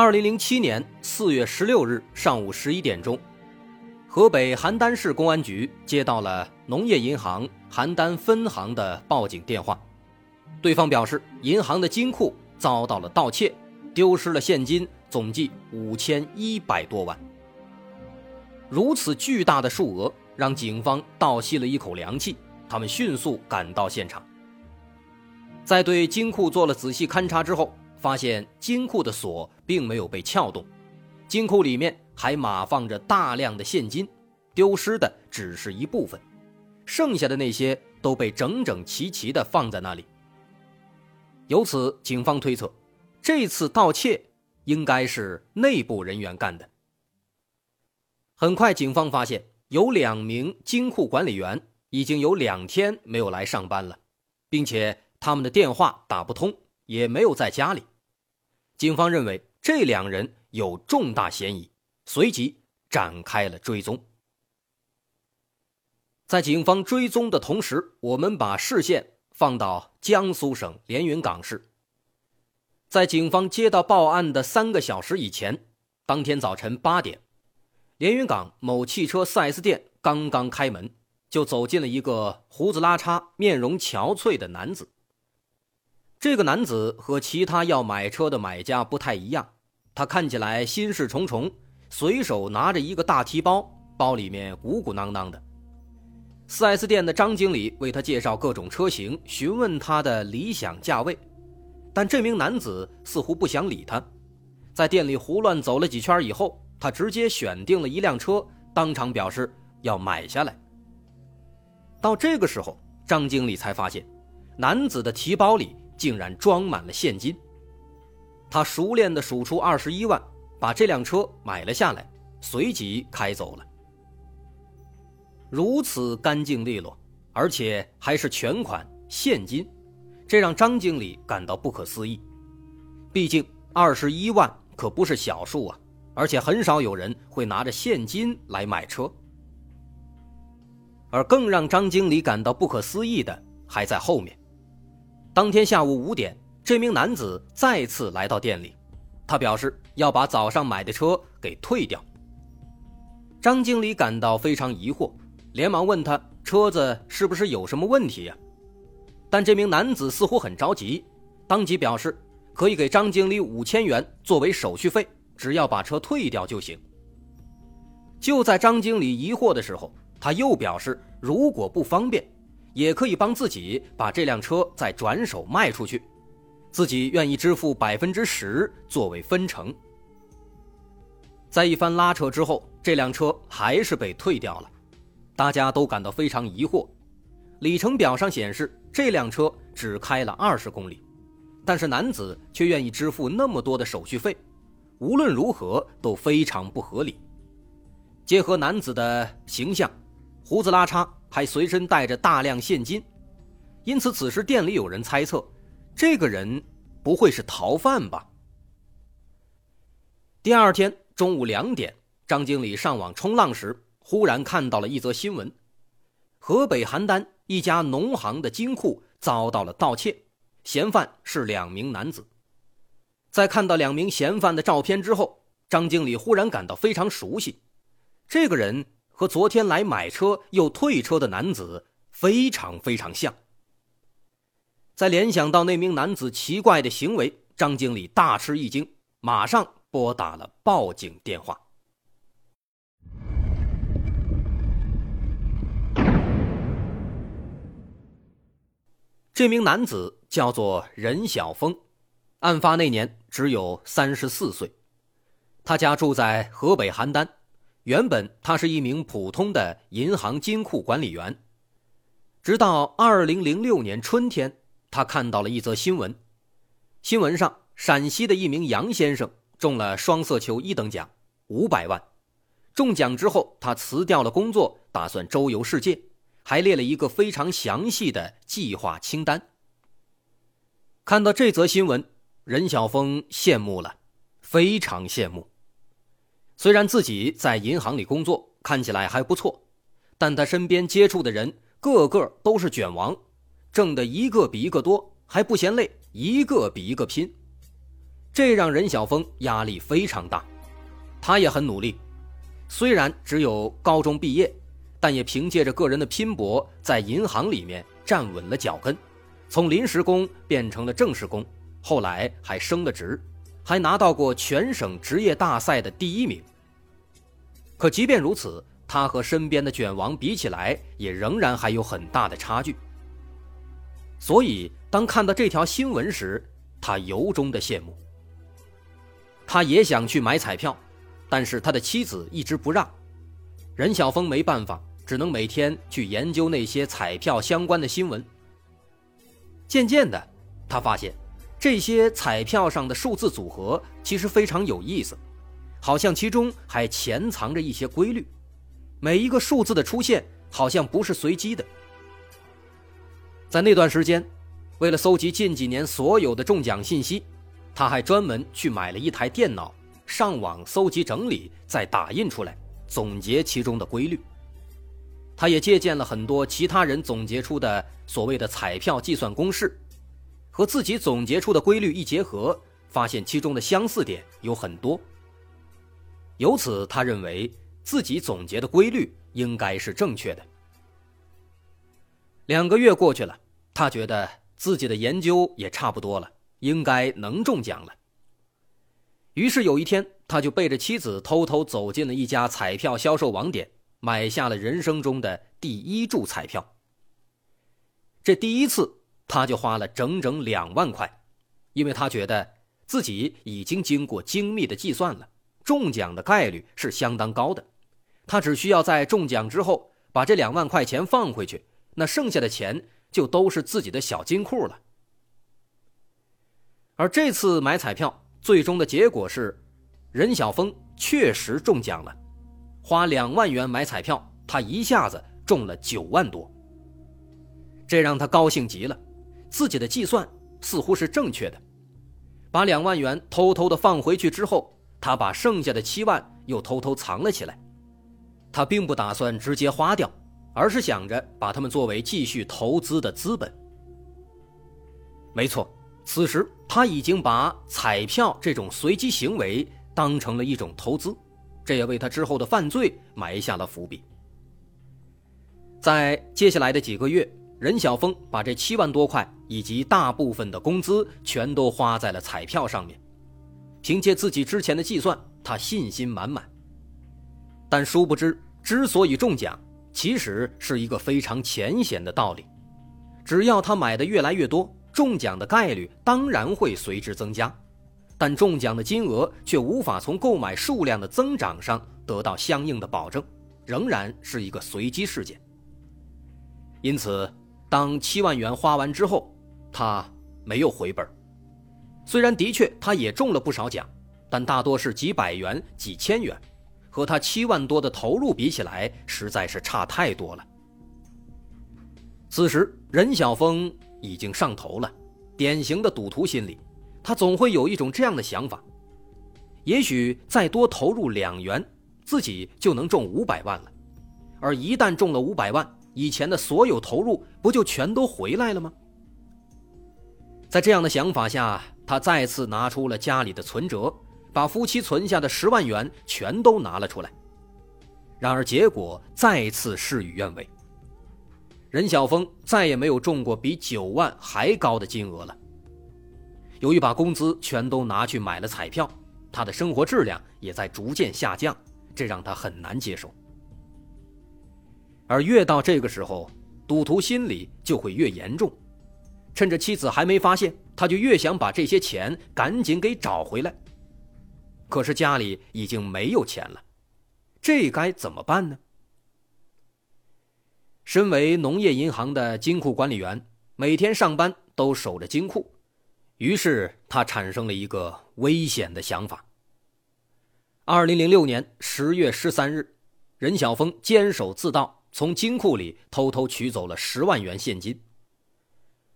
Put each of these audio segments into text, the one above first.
二零零七年四月十六日上午十一点钟，河北邯郸市公安局接到了农业银行邯郸分行的报警电话，对方表示银行的金库遭到了盗窃，丢失了现金总计五千一百多万。如此巨大的数额让警方倒吸了一口凉气，他们迅速赶到现场，在对金库做了仔细勘查之后。发现金库的锁并没有被撬动，金库里面还码放着大量的现金，丢失的只是一部分，剩下的那些都被整整齐齐地放在那里。由此，警方推测，这次盗窃应该是内部人员干的。很快，警方发现有两名金库管理员已经有两天没有来上班了，并且他们的电话打不通，也没有在家里。警方认为这两人有重大嫌疑，随即展开了追踪。在警方追踪的同时，我们把视线放到江苏省连云港市。在警方接到报案的三个小时以前，当天早晨八点，连云港某汽车 4S 店刚刚开门，就走进了一个胡子拉碴、面容憔悴的男子。这个男子和其他要买车的买家不太一样，他看起来心事重重，随手拿着一个大提包，包里面鼓鼓囊囊的。4S 店的张经理为他介绍各种车型，询问他的理想价位，但这名男子似乎不想理他，在店里胡乱走了几圈以后，他直接选定了一辆车，当场表示要买下来。到这个时候，张经理才发现，男子的提包里。竟然装满了现金，他熟练地数出二十一万，把这辆车买了下来，随即开走了。如此干净利落，而且还是全款现金，这让张经理感到不可思议。毕竟二十一万可不是小数啊，而且很少有人会拿着现金来买车。而更让张经理感到不可思议的还在后面。当天下午五点，这名男子再次来到店里，他表示要把早上买的车给退掉。张经理感到非常疑惑，连忙问他车子是不是有什么问题呀？但这名男子似乎很着急，当即表示可以给张经理五千元作为手续费，只要把车退掉就行。就在张经理疑惑的时候，他又表示如果不方便。也可以帮自己把这辆车再转手卖出去，自己愿意支付百分之十作为分成。在一番拉扯之后，这辆车还是被退掉了，大家都感到非常疑惑。里程表上显示这辆车只开了二十公里，但是男子却愿意支付那么多的手续费，无论如何都非常不合理。结合男子的形象，胡子拉碴。还随身带着大量现金，因此此时店里有人猜测，这个人不会是逃犯吧？第二天中午两点，张经理上网冲浪时，忽然看到了一则新闻：河北邯郸一家农行的金库遭到了盗窃，嫌犯是两名男子。在看到两名嫌犯的照片之后，张经理忽然感到非常熟悉，这个人。和昨天来买车又退车的男子非常非常像。在联想到那名男子奇怪的行为，张经理大吃一惊，马上拨打了报警电话。这名男子叫做任晓峰，案发那年只有三十四岁，他家住在河北邯郸。原本他是一名普通的银行金库管理员，直到二零零六年春天，他看到了一则新闻。新闻上，陕西的一名杨先生中了双色球一等奖，五百万。中奖之后，他辞掉了工作，打算周游世界，还列了一个非常详细的计划清单。看到这则新闻，任晓峰羡慕了，非常羡慕。虽然自己在银行里工作，看起来还不错，但他身边接触的人个个都是卷王，挣的一个比一个多，还不嫌累，一个比一个拼，这让任晓峰压力非常大。他也很努力。虽然只有高中毕业，但也凭借着个人的拼搏，在银行里面站稳了脚跟，从临时工变成了正式工，后来还升了职，还拿到过全省职业大赛的第一名。可即便如此，他和身边的卷王比起来，也仍然还有很大的差距。所以，当看到这条新闻时，他由衷的羡慕。他也想去买彩票。但是他的妻子一直不让，任晓峰没办法，只能每天去研究那些彩票相关的新闻。渐渐的，他发现这些彩票上的数字组合其实非常有意思，好像其中还潜藏着一些规律。每一个数字的出现好像不是随机的。在那段时间，为了搜集近几年所有的中奖信息，他还专门去买了一台电脑。上网搜集整理，再打印出来，总结其中的规律。他也借鉴了很多其他人总结出的所谓的彩票计算公式，和自己总结出的规律一结合，发现其中的相似点有很多。由此，他认为自己总结的规律应该是正确的。两个月过去了，他觉得自己的研究也差不多了，应该能中奖了。于是有一天，他就背着妻子偷偷走进了一家彩票销售网点，买下了人生中的第一注彩票。这第一次，他就花了整整两万块，因为他觉得自己已经经过精密的计算了，中奖的概率是相当高的。他只需要在中奖之后把这两万块钱放回去，那剩下的钱就都是自己的小金库了。而这次买彩票。最终的结果是，任晓峰确实中奖了。花两万元买彩票，他一下子中了九万多。这让他高兴极了，自己的计算似乎是正确的。把两万元偷偷的放回去之后，他把剩下的七万又偷偷藏了起来。他并不打算直接花掉，而是想着把它们作为继续投资的资本。没错。此时，他已经把彩票这种随机行为当成了一种投资，这也为他之后的犯罪埋下了伏笔。在接下来的几个月，任晓峰把这七万多块以及大部分的工资全都花在了彩票上面。凭借自己之前的计算，他信心满满。但殊不知，之所以中奖，其实是一个非常浅显的道理：只要他买的越来越多。中奖的概率当然会随之增加，但中奖的金额却无法从购买数量的增长上得到相应的保证，仍然是一个随机事件。因此，当七万元花完之后，他没有回本。虽然的确他也中了不少奖，但大多是几百元、几千元，和他七万多的投入比起来，实在是差太多了。此时，任晓峰。已经上头了，典型的赌徒心理，他总会有一种这样的想法：也许再多投入两元，自己就能中五百万了。而一旦中了五百万，以前的所有投入不就全都回来了吗？在这样的想法下，他再次拿出了家里的存折，把夫妻存下的十万元全都拿了出来。然而，结果再次事与愿违。任晓峰再也没有中过比九万还高的金额了。由于把工资全都拿去买了彩票，他的生活质量也在逐渐下降，这让他很难接受。而越到这个时候，赌徒心理就会越严重，趁着妻子还没发现，他就越想把这些钱赶紧给找回来。可是家里已经没有钱了，这该怎么办呢？身为农业银行的金库管理员，每天上班都守着金库，于是他产生了一个危险的想法。二零零六年十月十三日，任晓峰监守自盗，从金库里偷偷取走了十万元现金。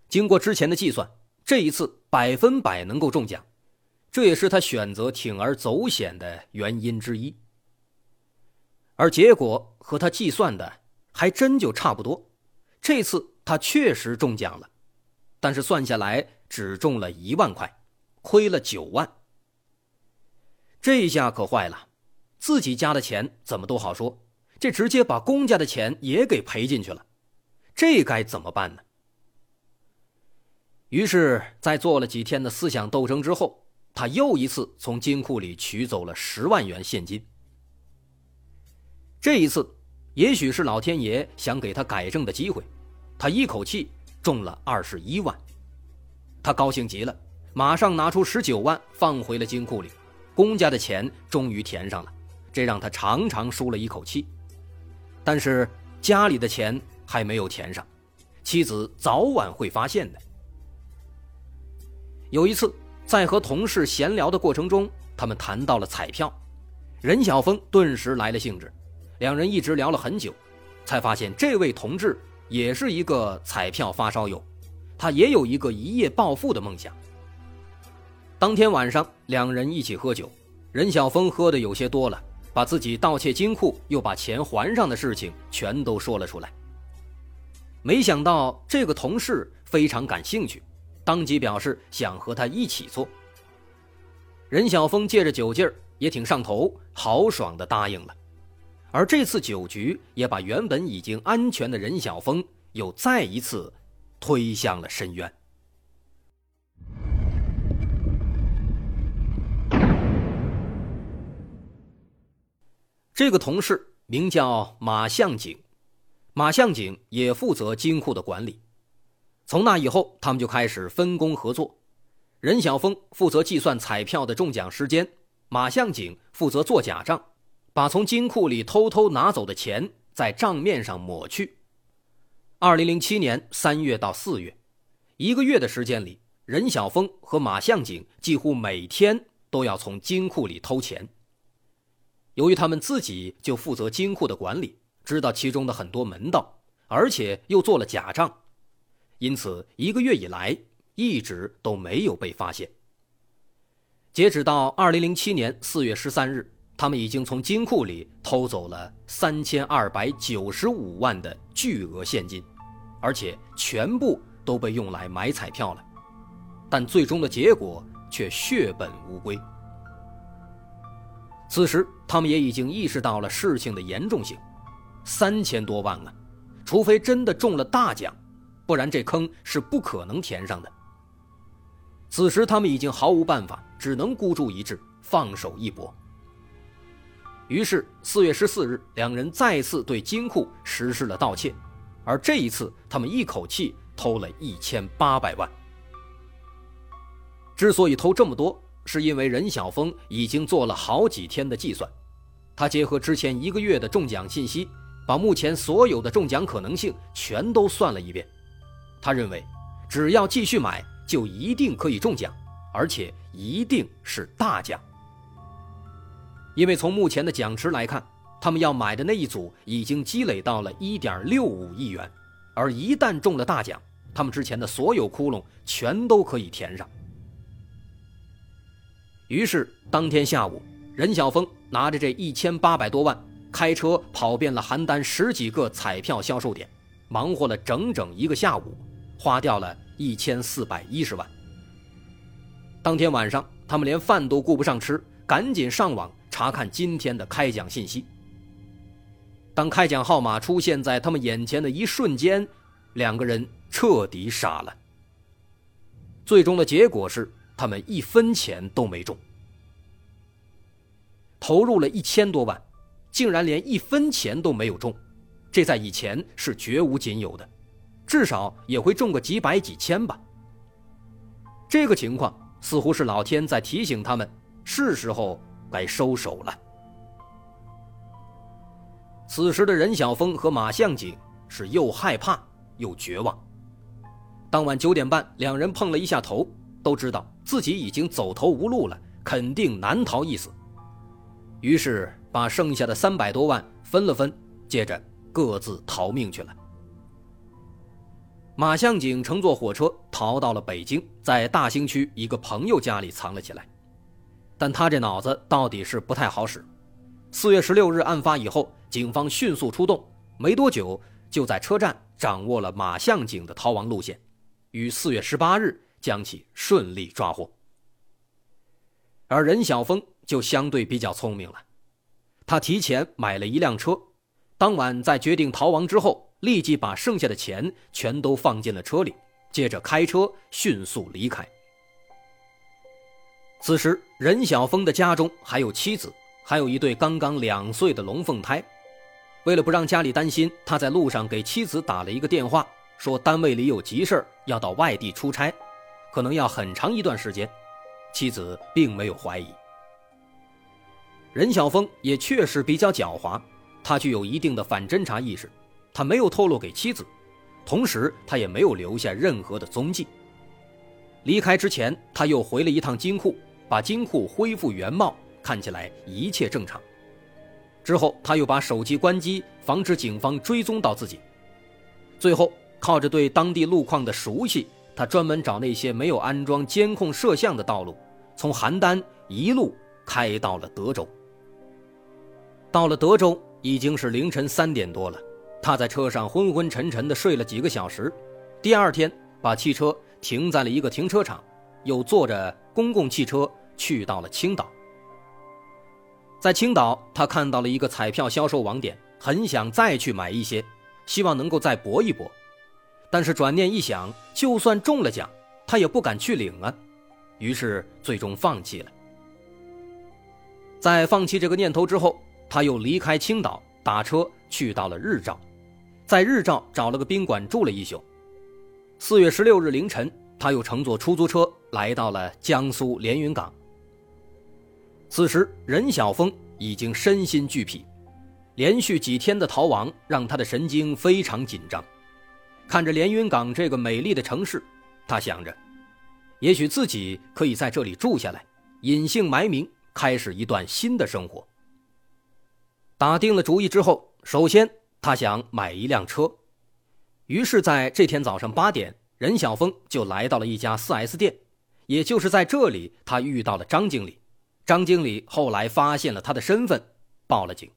经过之前的计算，这一次百分百能够中奖，这也是他选择铤而走险的原因之一。而结果和他计算的还真就差不多，这次他确实中奖了，但是算下来只中了一万块，亏了九万。这下可坏了，自己家的钱怎么都好说，这直接把公家的钱也给赔进去了，这该怎么办呢？于是，在做了几天的思想斗争之后，他又一次从金库里取走了十万元现金。这一次，也许是老天爷想给他改正的机会，他一口气中了二十一万，他高兴极了，马上拿出十九万放回了金库里。公家的钱终于填上了，这让他长长舒了一口气。但是家里的钱还没有填上，妻子早晚会发现的。有一次，在和同事闲聊的过程中，他们谈到了彩票，任晓峰顿时来了兴致，两人一直聊了很久，才发现这位同志也是一个彩票发烧友，他也有一个一夜暴富的梦想。当天晚上，两人一起喝酒，任晓峰喝的有些多了，把自己盗窃金库又把钱还上的事情全都说了出来。没想到这个同事非常感兴趣，当即表示想和他一起做。任晓峰借着酒劲儿也挺上头，豪爽的答应了。而这次酒局也把原本已经安全的任晓峰又再一次推向了深渊。这个同事名叫马向景，马向景也负责金库的管理。从那以后，他们就开始分工合作。任晓峰负责计算彩票的中奖时间，马向景负责做假账，把从金库里偷偷拿走的钱在账面上抹去。二零零七年三月到四月，一个月的时间里，任晓峰和马向景几乎每天都要从金库里偷钱。由于他们自己就负责金库的管理，知道其中的很多门道，而且又做了假账，因此一个月以来一直都没有被发现。截止到二零零七年四月十三日，他们已经从金库里偷走了三千二百九十五万的巨额现金，而且全部都被用来买彩票了，但最终的结果却血本无归。此时，他们也已经意识到了事情的严重性，三千多万啊！除非真的中了大奖，不然这坑是不可能填上的。此时，他们已经毫无办法，只能孤注一掷，放手一搏。于是，四月十四日，两人再次对金库实施了盗窃，而这一次，他们一口气偷了一千八百万。之所以偷这么多，是因为任晓峰已经做了好几天的计算，他结合之前一个月的中奖信息，把目前所有的中奖可能性全都算了一遍。他认为，只要继续买，就一定可以中奖，而且一定是大奖。因为从目前的奖池来看，他们要买的那一组已经积累到了一点六五亿元，而一旦中了大奖，他们之前的所有窟窿全都可以填上。于是，当天下午，任晓峰拿着这一千八百多万，开车跑遍了邯郸十几个彩票销售点，忙活了整整一个下午，花掉了一千四百一十万。当天晚上，他们连饭都顾不上吃，赶紧上网查看今天的开奖信息。当开奖号码出现在他们眼前的一瞬间，两个人彻底傻了。最终的结果是。他们一分钱都没中，投入了一千多万，竟然连一分钱都没有中，这在以前是绝无仅有的，至少也会中个几百几千吧。这个情况似乎是老天在提醒他们，是时候该收手了。此时的任晓峰和马向景是又害怕又绝望。当晚九点半，两人碰了一下头。都知道自己已经走投无路了，肯定难逃一死。于是把剩下的三百多万分了分，接着各自逃命去了。马向景乘坐火车逃到了北京，在大兴区一个朋友家里藏了起来。但他这脑子到底是不太好使。四月十六日案发以后，警方迅速出动，没多久就在车站掌握了马向景的逃亡路线，于四月十八日将其顺利抓获。而任晓峰就相对比较聪明了，他提前买了一辆车，当晚在决定逃亡之后。立即把剩下的钱全都放进了车里，接着开车迅速离开。此时，任晓峰的家中还有妻子，还有一对刚刚两岁的龙凤胎。为了不让家里担心，他在路上给妻子打了一个电话，说单位里有急事要到外地出差，可能要很长一段时间。妻子并没有怀疑。任晓峰也确实比较狡猾，他具有一定的反侦查意识。他没有透露给妻子，同时他也没有留下任何的踪迹。离开之前，他又回了一趟金库，把金库恢复原貌，看起来一切正常。之后，他又把手机关机，防止警方追踪到自己。最后，靠着对当地路况的熟悉，他专门找那些没有安装监控摄像的道路，从邯郸一路开到了德州。到了德州，已经是凌晨三点多了。他在车上昏昏沉沉地睡了几个小时，第二天把汽车停在了一个停车场，又坐着公共汽车去到了青岛。在青岛，他看到了一个彩票销售网点，很想再去买一些，希望能够再搏一搏。但是转念一想，就算中了奖，他也不敢去领啊，于是最终放弃了。在放弃这个念头之后，他又离开青岛，打车去到了日照。在日照找了个宾馆住了一宿。四月十六日凌晨，他又乘坐出租车来到了江苏连云港。此时，任晓峰已经身心俱疲，连续几天的逃亡让他的神经非常紧张。看着连云港这个美丽的城市，他想着，也许自己可以在这里住下来，隐姓埋名，开始一段新的生活。打定了主意之后，首先。他想买一辆车，于是在这天早上八点，任晓峰就来到了一家 4S 店，也就是在这里，他遇到了张经理。张经理后来发现了他的身份，报了警。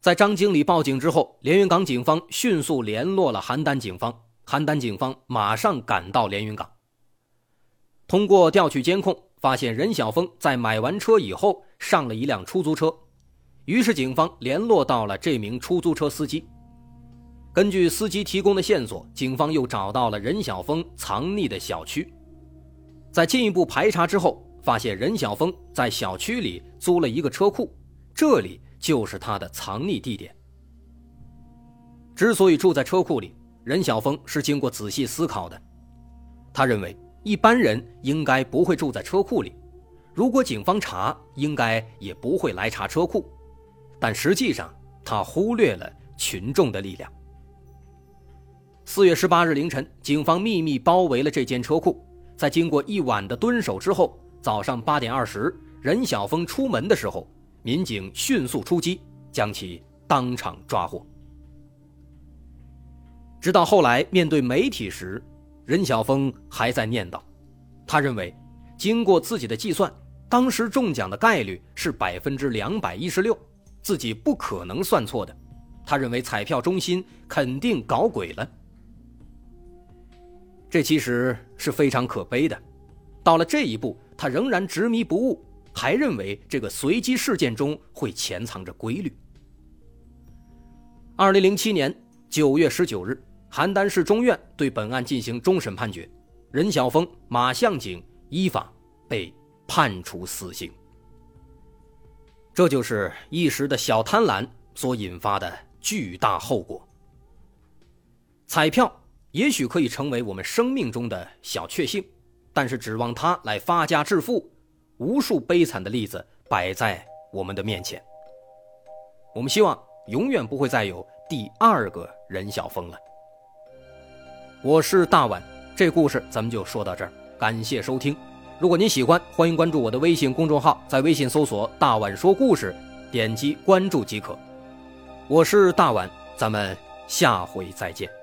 在张经理报警之后，连云港警方迅速联络了邯郸警方，邯郸警方马上赶到连云港。通过调取监控，发现任晓峰在买完车以后上了一辆出租车。于是，警方联络到了这名出租车司机。根据司机提供的线索，警方又找到了任晓峰藏匿的小区。在进一步排查之后，发现任晓峰在小区里租了一个车库，这里就是他的藏匿地点。之所以住在车库里，任晓峰是经过仔细思考的。他认为，一般人应该不会住在车库里，如果警方查，应该也不会来查车库。但实际上，他忽略了群众的力量。四月十八日凌晨，警方秘密包围了这间车库，在经过一晚的蹲守之后，早上八点二十，任晓峰出门的时候，民警迅速出击，将其当场抓获。直到后来面对媒体时，任晓峰还在念叨，他认为，经过自己的计算，当时中奖的概率是百分之两百一十六。自己不可能算错的，他认为彩票中心肯定搞鬼了。这其实是非常可悲的。到了这一步，他仍然执迷不悟，还认为这个随机事件中会潜藏着规律。二零零七年九月十九日，邯郸市中院对本案进行终审判决，任晓峰、马向景依法被判处死刑。这就是一时的小贪婪所引发的巨大后果。彩票也许可以成为我们生命中的小确幸，但是指望它来发家致富，无数悲惨的例子摆在我们的面前。我们希望永远不会再有第二个任晓峰了。我是大碗，这故事咱们就说到这儿，感谢收听，如果您喜欢，欢迎关注我的微信公众号，在微信搜索“大碗说故事”，点击关注即可。我是大碗，咱们下回再见。